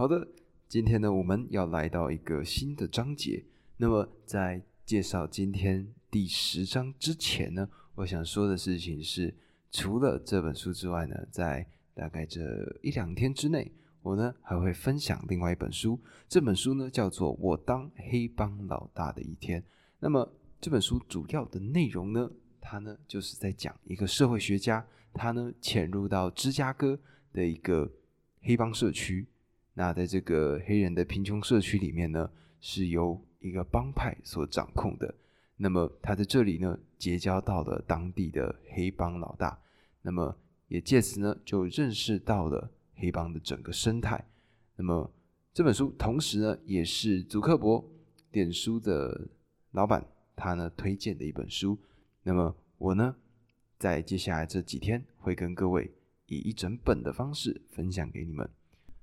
好的，今天呢，我们要来到一个新的章节。那么，在介绍今天第十章之前呢，我想说的事情是，除了这本书之外呢，在大概这一两天之内，我呢还会分享另外一本书。这本书呢叫做《我当黑帮老大的一天》。那么这本书主要的内容呢，它呢就是在讲一个社会学家，他呢潜入到芝加哥的一个黑帮社区。那在这个黑人的贫穷社区里面呢，是由一个帮派所掌控的。那么他在这里呢，结交到了当地的黑帮老大，那么也借此呢，就认识到了黑帮的整个生态。那么这本书同时呢，也是祖克伯点书的老板他呢推荐的一本书。那么我呢，在接下来这几天会跟各位以一整本的方式分享给你们。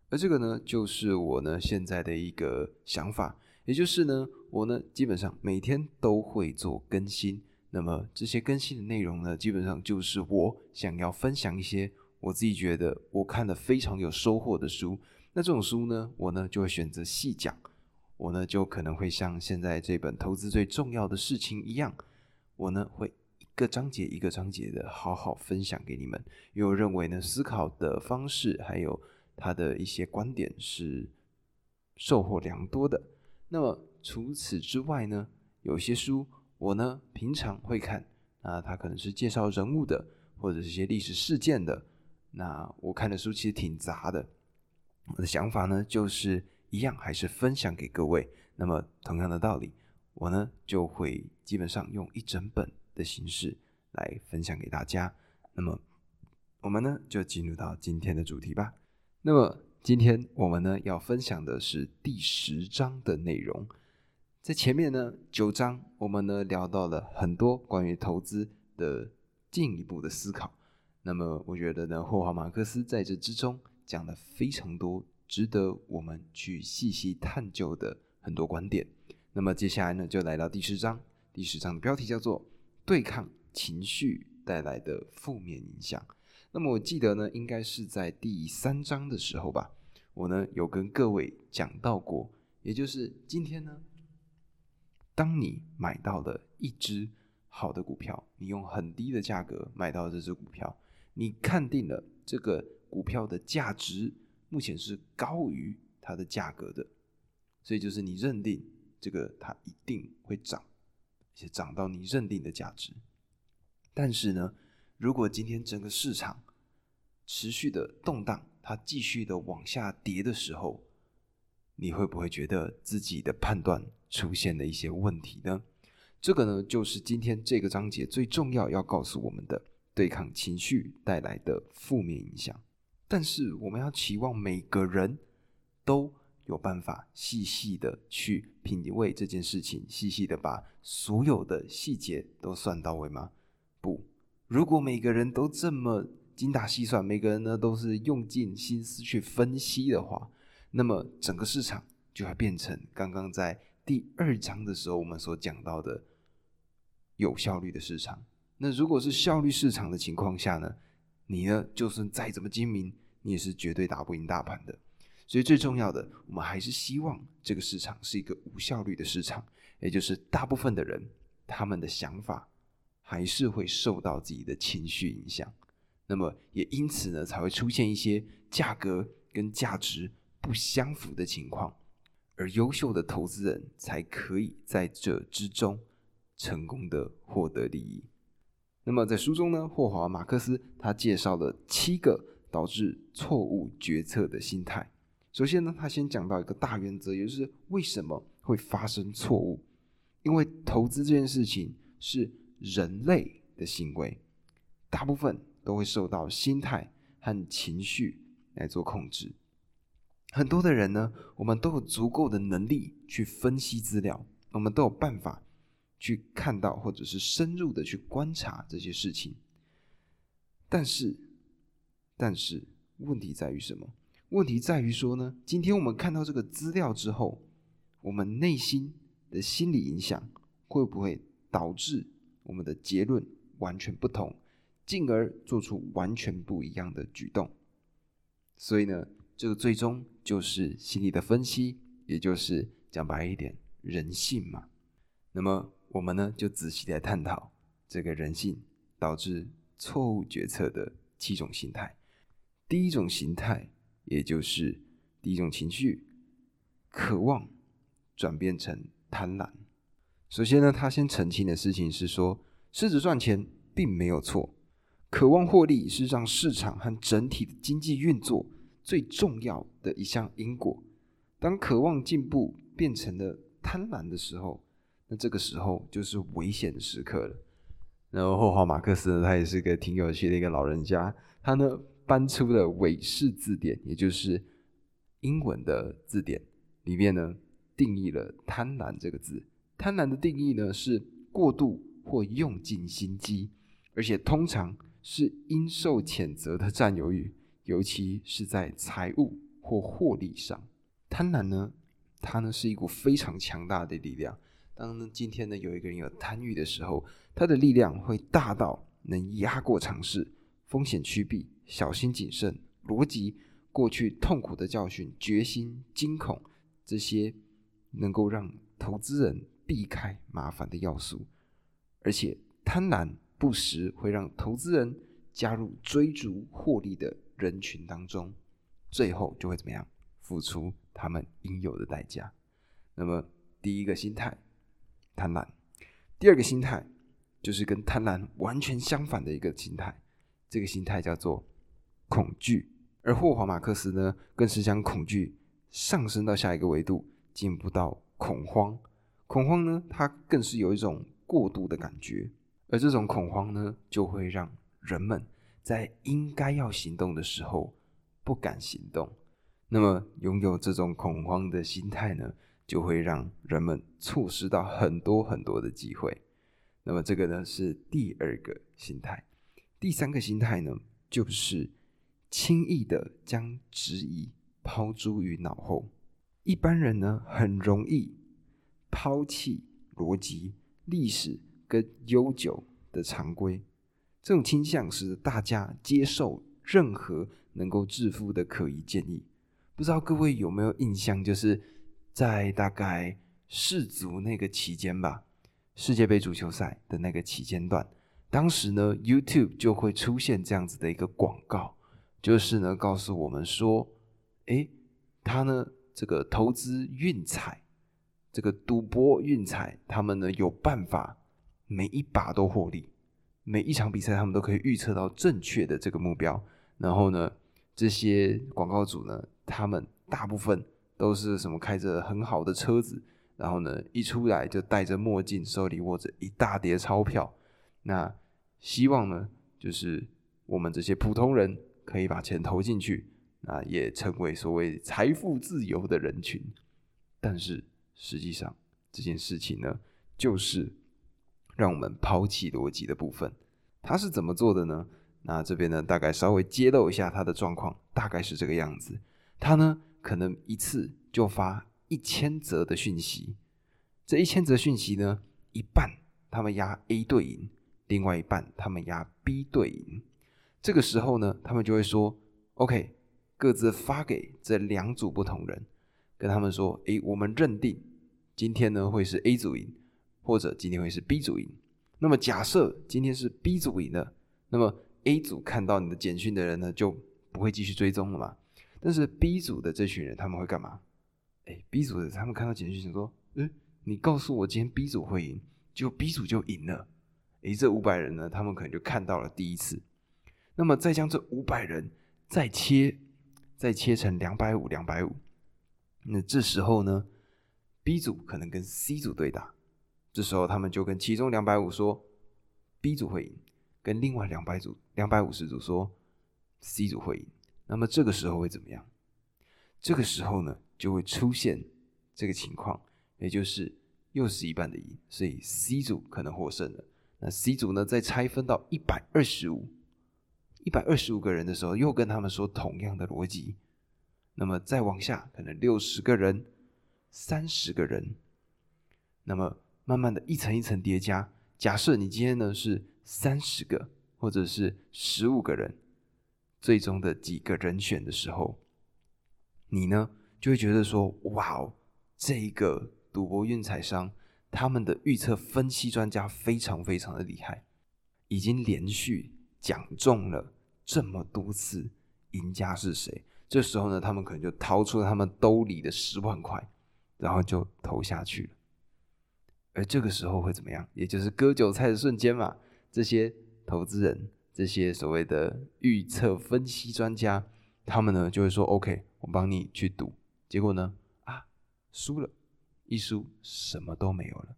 而这个呢，就是我呢现在的一个想法，也就是呢，我呢基本上每天都会做更新。那么这些更新的内容呢，基本上就是我想要分享一些我自己觉得我看的非常有收获的书。那这种书呢，我呢就会选择细讲。我呢就可能会像现在这本《投资最重要的事情》一样，我呢会一个章节一个章节的好好分享给你们。因为我认为呢，思考的方式还有。他的一些观点是收获良多的。那么除此之外呢，有些书我呢平常会看，那它可能是介绍人物的，或者是一些历史事件的。那我看的书其实挺杂的。我的想法呢就是一样，还是分享给各位。那么同样的道理，我呢就会基本上用一整本的形式来分享给大家。那么我们呢就进入到今天的主题吧。那么今天我们呢要分享的是第十章的内容。在前面呢九章，我们呢聊到了很多关于投资的进一步的思考。那么我觉得呢，霍华马克思在这之中讲了非常多值得我们去细细探究的很多观点。那么接下来呢，就来到第十章。第十章的标题叫做“对抗情绪带来的负面影响”。那么我记得呢，应该是在第三章的时候吧，我呢有跟各位讲到过，也就是今天呢，当你买到了一只好的股票，你用很低的价格买到这只股票，你看定了这个股票的价值目前是高于它的价格的，所以就是你认定这个它一定会涨，而且涨到你认定的价值，但是呢，如果今天整个市场持续的动荡，它继续的往下跌的时候，你会不会觉得自己的判断出现了一些问题呢？这个呢，就是今天这个章节最重要要告诉我们的对抗情绪带来的负面影响。但是，我们要期望每个人都有办法细细的去品味这件事情，细细的把所有的细节都算到位吗？如果每个人都这么。精打细算，每个人呢都是用尽心思去分析的话，那么整个市场就会变成刚刚在第二章的时候我们所讲到的有效率的市场。那如果是效率市场的情况下呢，你呢就算再怎么精明，你也是绝对打不赢大盘的。所以最重要的，我们还是希望这个市场是一个无效率的市场，也就是大部分的人他们的想法还是会受到自己的情绪影响。那么也因此呢，才会出现一些价格跟价值不相符的情况，而优秀的投资人才可以在这之中成功的获得利益。那么在书中呢，霍华马克思他介绍了七个导致错误决策的心态。首先呢，他先讲到一个大原则，也就是为什么会发生错误？因为投资这件事情是人类的行为，大部分。都会受到心态和情绪来做控制。很多的人呢，我们都有足够的能力去分析资料，我们都有办法去看到或者是深入的去观察这些事情。但是，但是问题在于什么？问题在于说呢，今天我们看到这个资料之后，我们内心的心理影响会不会导致我们的结论完全不同？进而做出完全不一样的举动，所以呢，这个最终就是心理的分析，也就是讲白一点，人性嘛。那么我们呢，就仔细来探讨这个人性导致错误决策的七种心态。第一种形态，也就是第一种情绪，渴望转变成贪婪。首先呢，他先澄清的事情是说，狮子赚钱并没有错，渴望获利是让市场和整体的经济运作最重要的一项因果。当渴望进步变成了贪婪的时候，那这个时候就是危险的时刻了。然后霍华马克思呢，他也是个挺有趣的一个老人家，他呢搬出了韦氏字典，也就是英文的字典里面呢定义了贪婪这个字。贪婪的定义呢是过度或用尽心机，而且通常是应受谴责的占有欲，尤其是在财务或获利上。贪婪呢，它呢是一股非常强大的力量。当呢今天呢有一个人有贪欲的时候，他的力量会大到能压过尝试、风险趋避、小心谨慎、逻辑、过去痛苦的教训、决心、惊恐这些，能够让投资人。避开麻烦的要素，而且贪婪不时会让投资人加入追逐获利的人群当中，最后就会怎么样？付出他们应有的代价。那么第一个心态，贪婪；第二个心态就是跟贪婪完全相反的一个心态，这个心态叫做恐惧。而霍华马克思呢，更是将恐惧上升到下一个维度，进步到恐慌。恐慌呢，它更是有一种过度的感觉，而这种恐慌呢，就会让人们在应该要行动的时候不敢行动。那么，拥有这种恐慌的心态呢，就会让人们错失到很多很多的机会。那么，这个呢是第二个心态。第三个心态呢，就是轻易的将质疑抛诸于脑后。一般人呢，很容易。抛弃逻辑、历史跟悠久的常规，这种倾向使大家接受任何能够致富的可疑建议。不知道各位有没有印象？就是在大概世足那个期间吧，世界杯足球赛的那个期间段，当时呢，YouTube 就会出现这样子的一个广告，就是呢告诉我们说，诶，他呢这个投资运彩。这个赌博运彩，他们呢有办法，每一把都获利，每一场比赛他们都可以预测到正确的这个目标。然后呢，这些广告主呢，他们大部分都是什么开着很好的车子，然后呢一出来就戴着墨镜，手里握着一大叠钞票。那希望呢，就是我们这些普通人可以把钱投进去，啊，也成为所谓财富自由的人群。但是。实际上这件事情呢，就是让我们抛弃逻辑的部分。他是怎么做的呢？那这边呢，大概稍微揭露一下他的状况，大概是这个样子。他呢，可能一次就发一千则的讯息，这一千则讯息呢，一半他们压 A 队赢，另外一半他们压 B 队赢。这个时候呢，他们就会说：“OK，各自发给这两组不同人。”跟他们说，诶，我们认定今天呢会是 A 组赢，或者今天会是 B 组赢。那么假设今天是 B 组赢了，那么 A 组看到你的简讯的人呢就不会继续追踪了嘛？但是 B 组的这群人他们会干嘛？诶 b 组的他们看到简讯想说，嗯，你告诉我今天 B 组会赢，就 B 组就赢了。诶，这五百人呢，他们可能就看到了第一次。那么再将这五百人再切，再切成两百五，两百五。那这时候呢，B 组可能跟 C 组对打，这时候他们就跟其中两百五说 B 组会赢，跟另外两百组两百五十组说 C 组会赢。那么这个时候会怎么样？这个时候呢，就会出现这个情况，也就是又是一半的赢，所以 C 组可能获胜了。那 C 组呢，再拆分到一百二十五，一百二十五个人的时候，又跟他们说同样的逻辑。那么再往下，可能六十个人、三十个人，那么慢慢的一层一层叠加。假设你今天呢是三十个，或者是十五个人，最终的几个人选的时候，你呢就会觉得说，哇哦，这一个赌博运彩商他们的预测分析专家非常非常的厉害，已经连续讲中了这么多次赢家是谁。这时候呢，他们可能就掏出了他们兜里的十万块，然后就投下去了。而这个时候会怎么样？也就是割韭菜的瞬间嘛。这些投资人，这些所谓的预测分析专家，他们呢就会说：“OK，我帮你去赌。”结果呢，啊，输了，一输什么都没有了。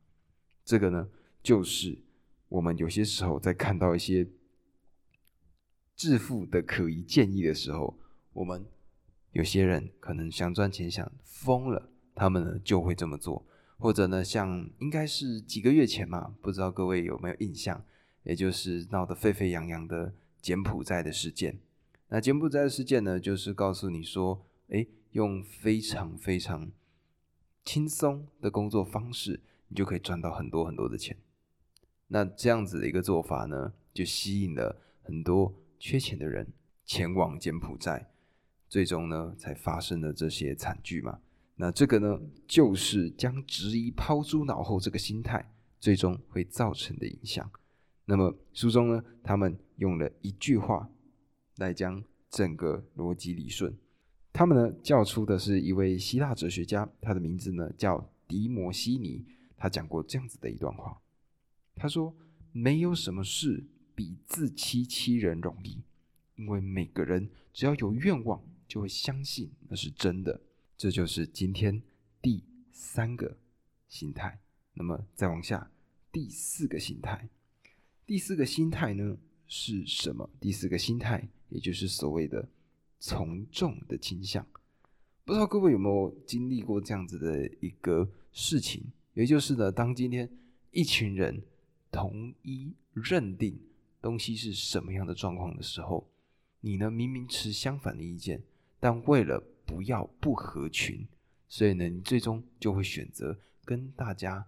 这个呢，就是我们有些时候在看到一些致富的可疑建议的时候，我们有些人可能想赚钱想疯了，他们呢就会这么做。或者呢，像应该是几个月前嘛，不知道各位有没有印象？也就是闹得沸沸扬扬的柬埔寨的事件。那柬埔寨的事件呢，就是告诉你说，哎，用非常非常轻松的工作方式，你就可以赚到很多很多的钱。那这样子的一个做法呢，就吸引了很多缺钱的人前往柬埔寨，最终呢，才发生了这些惨剧嘛。那这个呢，就是将质疑抛诸脑后这个心态，最终会造成的影响。那么书中呢，他们用了一句话来将整个逻辑理顺。他们呢叫出的是一位希腊哲学家，他的名字呢叫迪摩西尼。他讲过这样子的一段话，他说：“没有什么事比自欺欺人容易，因为每个人只要有愿望，就会相信那是真的。”这就是今天第三个心态。那么再往下，第四个心态。第四个心态呢是什么？第四个心态，也就是所谓的从众的倾向。不知道各位有没有经历过这样子的一个事情？也就是呢，当今天一群人同一认定东西是什么样的状况的时候，你呢明明持相反的意见，但为了不要不合群，所以呢，你最终就会选择跟大家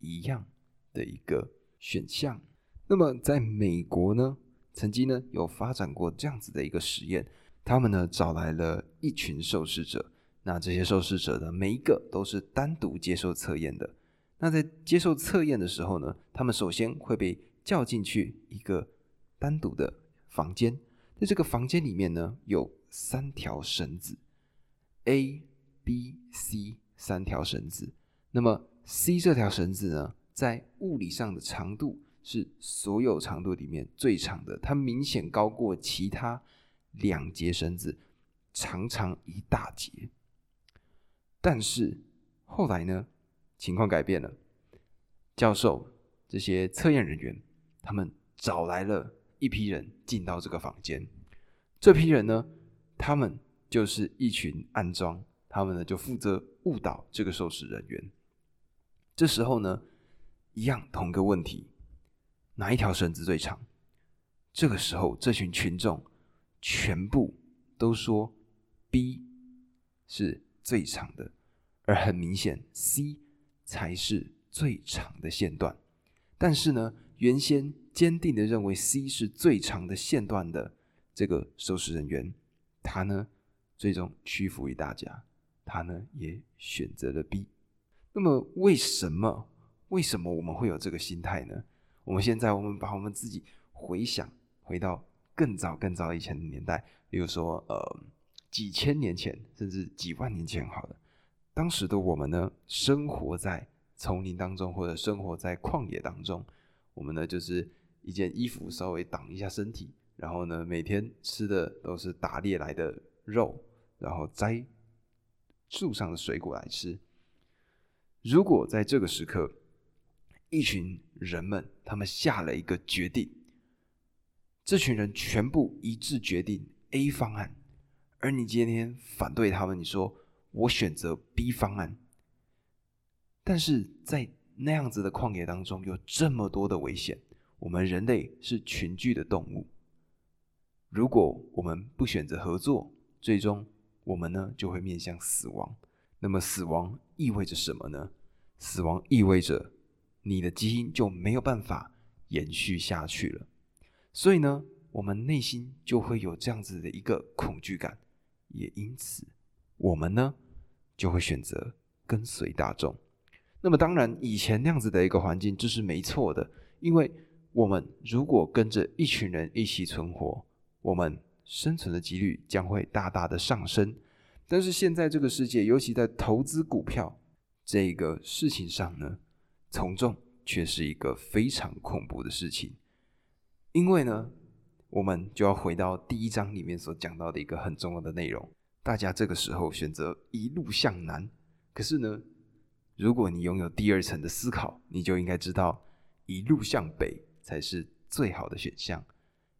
一样的一个选项。那么，在美国呢，曾经呢有发展过这样子的一个实验，他们呢找来了一群受试者，那这些受试者呢，每一个都是单独接受测验的。那在接受测验的时候呢，他们首先会被叫进去一个单独的房间，在这个房间里面呢，有三条绳子。A、B、C 三条绳子，那么 C 这条绳子呢，在物理上的长度是所有长度里面最长的，它明显高过其他两节绳子，长长一大截。但是后来呢，情况改变了，教授这些测验人员，他们找来了一批人进到这个房间，这批人呢，他们。就是一群暗装，他们呢就负责误导这个受试人员。这时候呢，一样同个问题，哪一条绳子最长？这个时候，这群群众全部都说 B 是最长的，而很明显 C 才是最长的线段。但是呢，原先坚定的认为 C 是最长的线段的这个受试人员，他呢？最终屈服于大家，他呢也选择了 B。那么为什么？为什么我们会有这个心态呢？我们现在我们把我们自己回想回到更早更早以前的年代，比如说呃几千年前，甚至几万年前，好了，当时的我们呢，生活在丛林当中，或者生活在旷野当中，我们呢就是一件衣服稍微挡一下身体，然后呢每天吃的都是打猎来的。肉，然后摘树上的水果来吃。如果在这个时刻，一群人们他们下了一个决定，这群人全部一致决定 A 方案，而你今天反对他们，你说我选择 B 方案，但是在那样子的旷野当中，有这么多的危险，我们人类是群居的动物，如果我们不选择合作，最终，我们呢就会面向死亡。那么，死亡意味着什么呢？死亡意味着你的基因就没有办法延续下去了。所以呢，我们内心就会有这样子的一个恐惧感，也因此我们呢就会选择跟随大众。那么当然，以前那样子的一个环境就是没错的，因为我们如果跟着一群人一起存活，我们生存的几率将会大大的上升。但是现在这个世界，尤其在投资股票这个事情上呢，从众却是一个非常恐怖的事情。因为呢，我们就要回到第一章里面所讲到的一个很重要的内容：大家这个时候选择一路向南。可是呢，如果你拥有第二层的思考，你就应该知道一路向北才是最好的选项。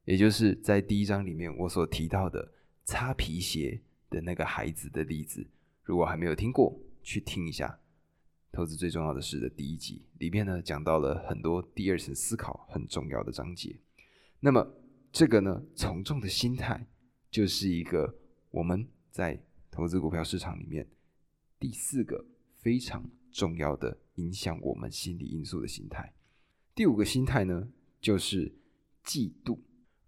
也就是在第一章里面我所提到的擦皮鞋。的那个孩子的例子，如果还没有听过，去听一下《投资最重要的事》的第一集，里面呢讲到了很多第二层思考很重要的章节。那么这个呢，从众的心态，就是一个我们在投资股票市场里面第四个非常重要的影响我们心理因素的心态。第五个心态呢，就是嫉妒，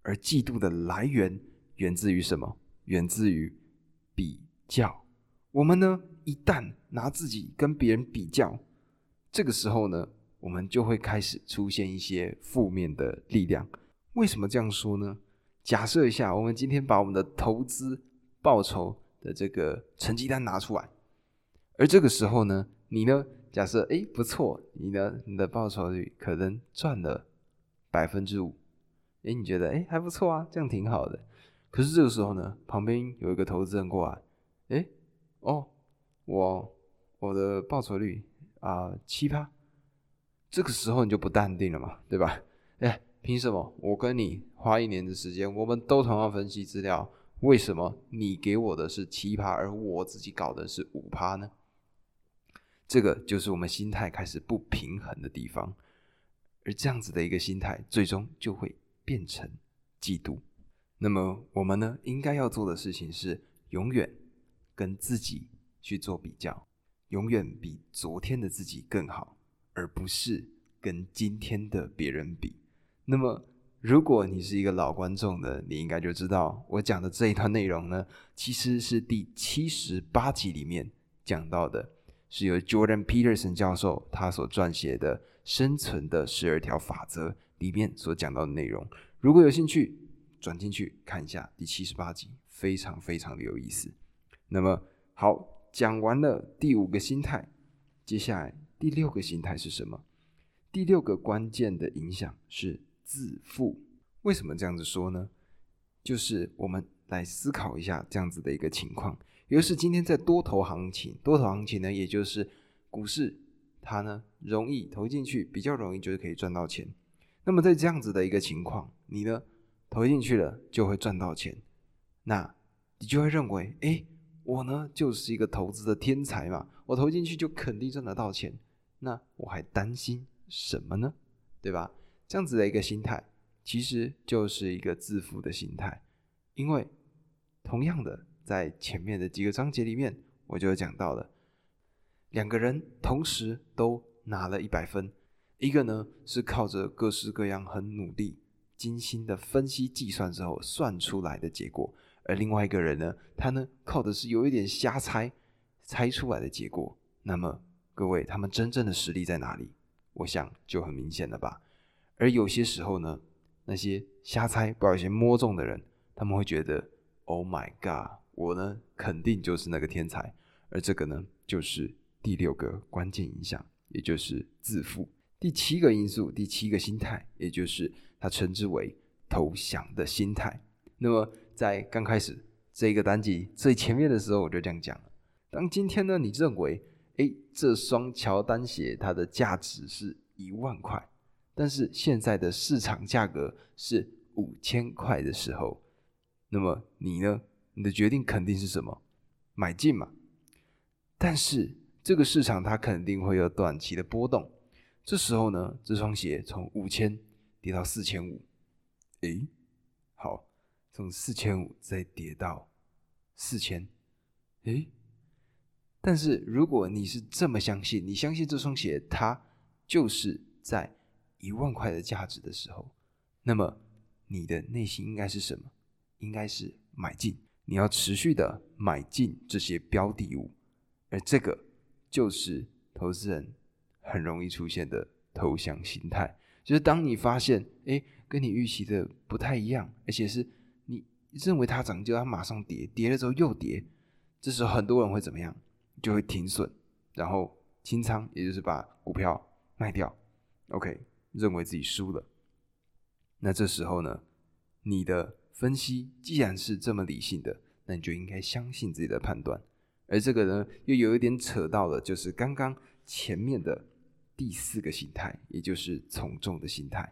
而嫉妒的来源源自于什么？源自于比较，我们呢一旦拿自己跟别人比较，这个时候呢，我们就会开始出现一些负面的力量。为什么这样说呢？假设一下，我们今天把我们的投资报酬的这个成绩单拿出来，而这个时候呢，你呢，假设哎不错，你的你的报酬率可能赚了百分之五，哎你觉得哎还不错啊，这样挺好的。可是这个时候呢，旁边有一个投资人过来，哎，哦，我我的报酬率啊七趴，这个时候你就不淡定了嘛，对吧？哎，凭什么我跟你花一年的时间，我们都同样分析资料，为什么你给我的是七趴，而我自己搞的是五趴呢？这个就是我们心态开始不平衡的地方，而这样子的一个心态，最终就会变成嫉妒。那么我们呢，应该要做的事情是永远跟自己去做比较，永远比昨天的自己更好，而不是跟今天的别人比。那么，如果你是一个老观众的，你应该就知道我讲的这一段内容呢，其实是第七十八集里面讲到的，是由 Jordan Peterson 教授他所撰写的《生存的十二条法则》里面所讲到的内容。如果有兴趣，转进去看一下第七十八集，非常非常的有意思。那么好，讲完了第五个心态，接下来第六个心态是什么？第六个关键的影响是自负。为什么这样子说呢？就是我们来思考一下这样子的一个情况，也就是今天在多头行情，多头行情呢，也就是股市，它呢容易投进去，比较容易就是可以赚到钱。那么在这样子的一个情况，你呢？投进去了就会赚到钱，那你就会认为，哎，我呢就是一个投资的天才嘛，我投进去就肯定赚得到钱，那我还担心什么呢？对吧？这样子的一个心态，其实就是一个自负的心态，因为同样的，在前面的几个章节里面，我就讲到了，两个人同时都拿了一百分，一个呢是靠着各式各样很努力。精心的分析计算之后算出来的结果，而另外一个人呢，他呢靠的是有一点瞎猜猜出来的结果。那么各位，他们真正的实力在哪里？我想就很明显了吧。而有些时候呢，那些瞎猜、不小心摸中的人，他们会觉得：“Oh my god，我呢肯定就是那个天才。”而这个呢，就是第六个关键影响，也就是自负。第七个因素，第七个心态，也就是。他称之为投降的心态。那么在刚开始这个单集最前面的时候，我就这样讲了。当今天呢，你认为，哎，这双乔丹鞋它的价值是一万块，但是现在的市场价格是五千块的时候，那么你呢？你的决定肯定是什么？买进嘛。但是这个市场它肯定会有短期的波动，这时候呢，这双鞋从五千。跌到四千五，诶，好，从四千五再跌到四千，诶，但是如果你是这么相信，你相信这双鞋它就是在一万块的价值的时候，那么你的内心应该是什么？应该是买进。你要持续的买进这些标的物，而这个就是投资人很容易出现的投降心态，就是当你发现，哎，跟你预期的不太一样，而且是你认为它涨就要马上跌，跌了之后又跌，这时候很多人会怎么样？就会停损，然后清仓，也就是把股票卖掉。OK，认为自己输了。那这时候呢，你的分析既然是这么理性的，那你就应该相信自己的判断。而这个呢，又有一点扯到了，就是刚刚前面的第四个心态，也就是从众的心态。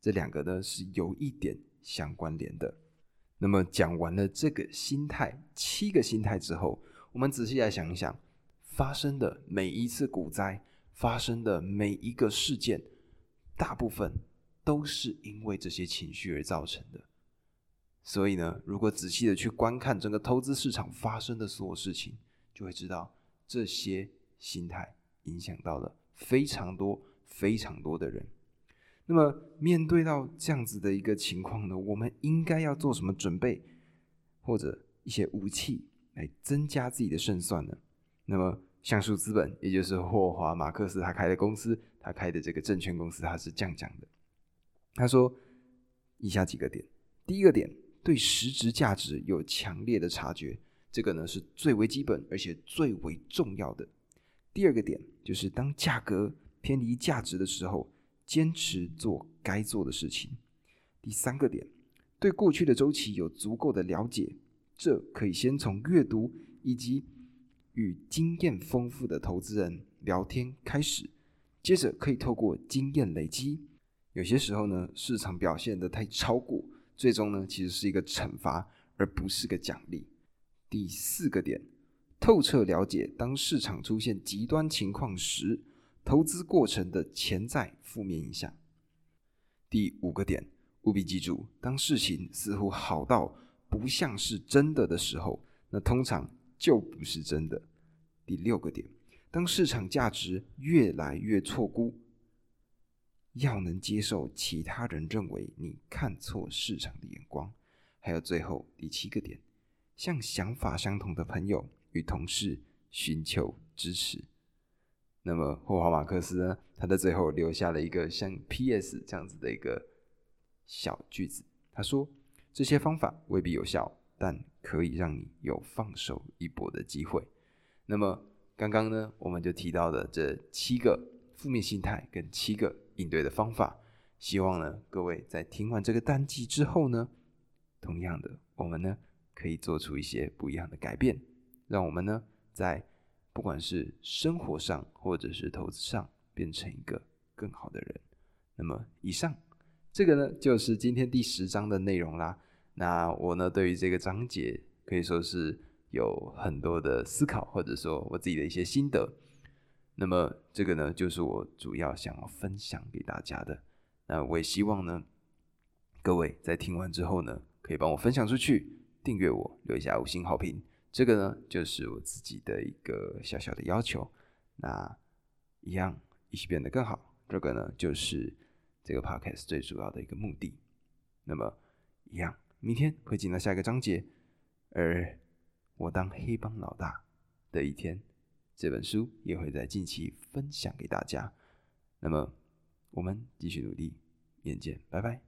这两个呢是有一点相关联的。那么讲完了这个心态七个心态之后，我们仔细来想一想，发生的每一次股灾，发生的每一个事件，大部分都是因为这些情绪而造成的。所以呢，如果仔细的去观看整个投资市场发生的所有事情，就会知道这些心态影响到了非常多、非常多的人。那么，面对到这样子的一个情况呢，我们应该要做什么准备，或者一些武器来增加自己的胜算呢？那么，橡树资本，也就是霍华马克思他开的公司，他开的这个证券公司，他是这样讲的。他说：以下几个点，第一个点，对实质价值有强烈的察觉，这个呢是最为基本而且最为重要的。第二个点，就是当价格偏离价值的时候。坚持做该做的事情。第三个点，对过去的周期有足够的了解，这可以先从阅读以及与经验丰富的投资人聊天开始，接着可以透过经验累积。有些时候呢，市场表现的太超过，最终呢其实是一个惩罚，而不是个奖励。第四个点，透彻了解当市场出现极端情况时。投资过程的潜在负面影响。第五个点，务必记住：当事情似乎好到不像是真的的时候，那通常就不是真的。第六个点，当市场价值越来越错估，要能接受其他人认为你看错市场的眼光。还有最后第七个点，向想法相同的朋友与同事寻求支持。那么霍华马克思呢？他在最后留下了一个像 P.S. 这样子的一个小句子。他说：“这些方法未必有效，但可以让你有放手一搏的机会。”那么刚刚呢，我们就提到的这七个负面心态跟七个应对的方法，希望呢各位在听完这个单集之后呢，同样的，我们呢可以做出一些不一样的改变，让我们呢在。不管是生活上或者是投资上，变成一个更好的人。那么，以上这个呢，就是今天第十章的内容啦。那我呢，对于这个章节可以说是有很多的思考，或者说我自己的一些心得。那么，这个呢，就是我主要想要分享给大家的。那我也希望呢，各位在听完之后呢，可以帮我分享出去，订阅我，留下五星好评。这个呢，就是我自己的一个小小的要求。那一样一起变得更好，这个呢，就是这个 podcast 最主要的一个目的。那么，一样，明天会进到下一个章节，而我当黑帮老大的一天，这本书也会在近期分享给大家。那么，我们继续努力，明天见，拜拜。